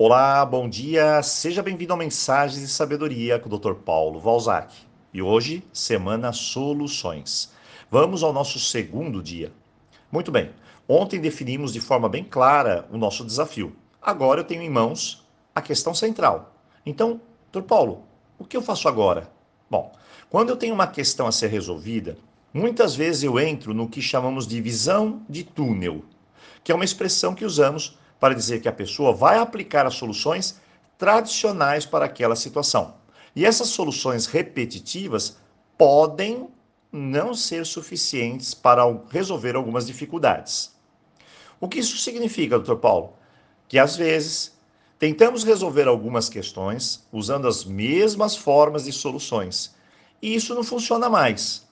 Olá, bom dia, seja bem-vindo a Mensagens de Sabedoria com o Dr. Paulo Valzac. E hoje, Semana Soluções. Vamos ao nosso segundo dia. Muito bem, ontem definimos de forma bem clara o nosso desafio. Agora eu tenho em mãos a questão central. Então, Dr. Paulo, o que eu faço agora? Bom, quando eu tenho uma questão a ser resolvida, muitas vezes eu entro no que chamamos de visão de túnel, que é uma expressão que usamos para dizer que a pessoa vai aplicar as soluções tradicionais para aquela situação. E essas soluções repetitivas podem não ser suficientes para resolver algumas dificuldades. O que isso significa, doutor Paulo? Que às vezes tentamos resolver algumas questões usando as mesmas formas de soluções e isso não funciona mais.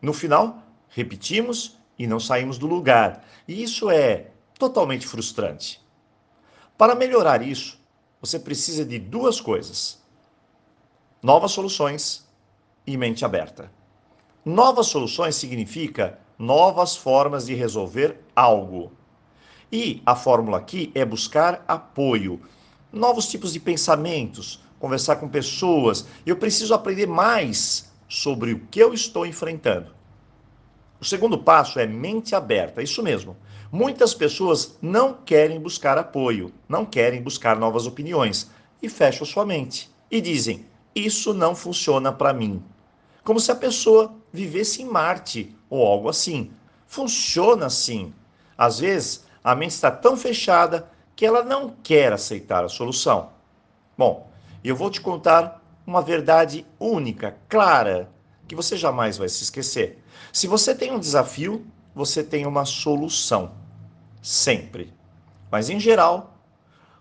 No final, repetimos e não saímos do lugar. E isso é totalmente frustrante. Para melhorar isso, você precisa de duas coisas: novas soluções e mente aberta. Novas soluções significa novas formas de resolver algo. E a fórmula aqui é buscar apoio, novos tipos de pensamentos, conversar com pessoas. Eu preciso aprender mais sobre o que eu estou enfrentando. O segundo passo é mente aberta, isso mesmo. Muitas pessoas não querem buscar apoio, não querem buscar novas opiniões e fecham sua mente e dizem: Isso não funciona para mim. Como se a pessoa vivesse em Marte ou algo assim. Funciona assim. Às vezes, a mente está tão fechada que ela não quer aceitar a solução. Bom, eu vou te contar uma verdade única, clara, que você jamais vai se esquecer. Se você tem um desafio, você tem uma solução. Sempre. Mas, em geral,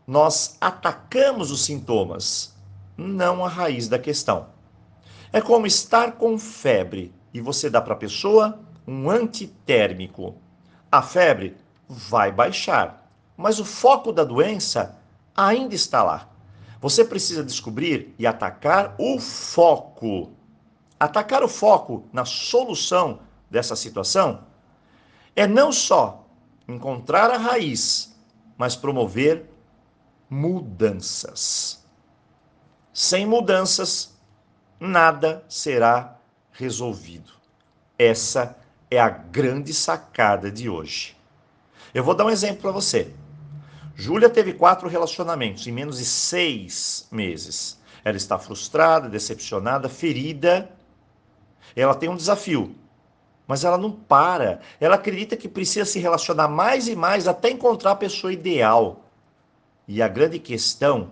nós atacamos os sintomas, não a raiz da questão. É como estar com febre e você dá para a pessoa um antitérmico. A febre vai baixar, mas o foco da doença ainda está lá. Você precisa descobrir e atacar o foco. Atacar o foco na solução dessa situação é não só encontrar a raiz, mas promover mudanças. Sem mudanças, nada será resolvido. Essa é a grande sacada de hoje. Eu vou dar um exemplo para você. Júlia teve quatro relacionamentos em menos de seis meses. Ela está frustrada, decepcionada, ferida. Ela tem um desafio mas ela não para. Ela acredita que precisa se relacionar mais e mais até encontrar a pessoa ideal. E a grande questão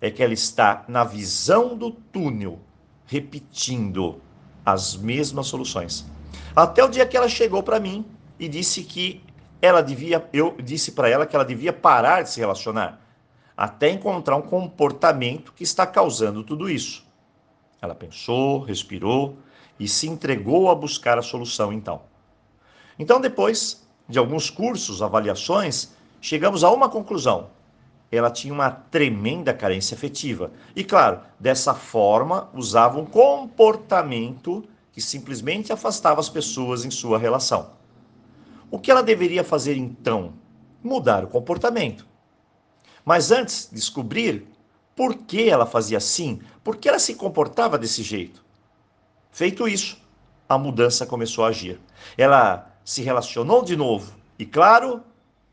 é que ela está na visão do túnel, repetindo as mesmas soluções. Até o dia que ela chegou para mim e disse que ela devia, eu disse para ela que ela devia parar de se relacionar, até encontrar um comportamento que está causando tudo isso. Ela pensou, respirou, e se entregou a buscar a solução então. Então, depois de alguns cursos, avaliações, chegamos a uma conclusão. Ela tinha uma tremenda carência afetiva. E, claro, dessa forma, usava um comportamento que simplesmente afastava as pessoas em sua relação. O que ela deveria fazer então? Mudar o comportamento. Mas antes, descobrir por que ela fazia assim, por que ela se comportava desse jeito. Feito isso, a mudança começou a agir. Ela se relacionou de novo. E claro,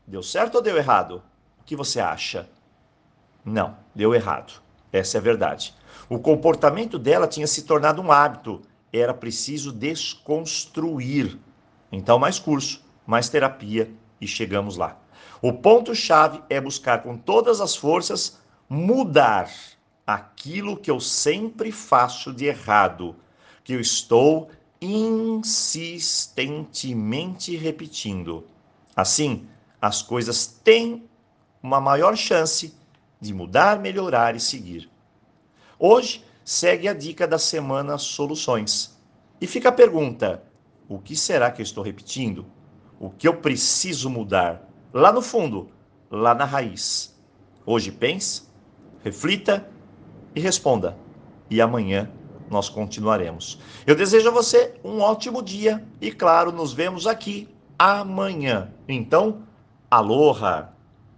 deu certo ou deu errado? O que você acha? Não, deu errado. Essa é a verdade. O comportamento dela tinha se tornado um hábito. Era preciso desconstruir. Então, mais curso, mais terapia e chegamos lá. O ponto-chave é buscar com todas as forças mudar aquilo que eu sempre faço de errado que eu estou insistentemente repetindo. Assim, as coisas têm uma maior chance de mudar, melhorar e seguir. Hoje, segue a dica da semana Soluções. E fica a pergunta: o que será que eu estou repetindo? O que eu preciso mudar? Lá no fundo, lá na raiz. Hoje pense, reflita e responda. E amanhã nós continuaremos. Eu desejo a você um ótimo dia e, claro, nos vemos aqui amanhã. Então, aloha!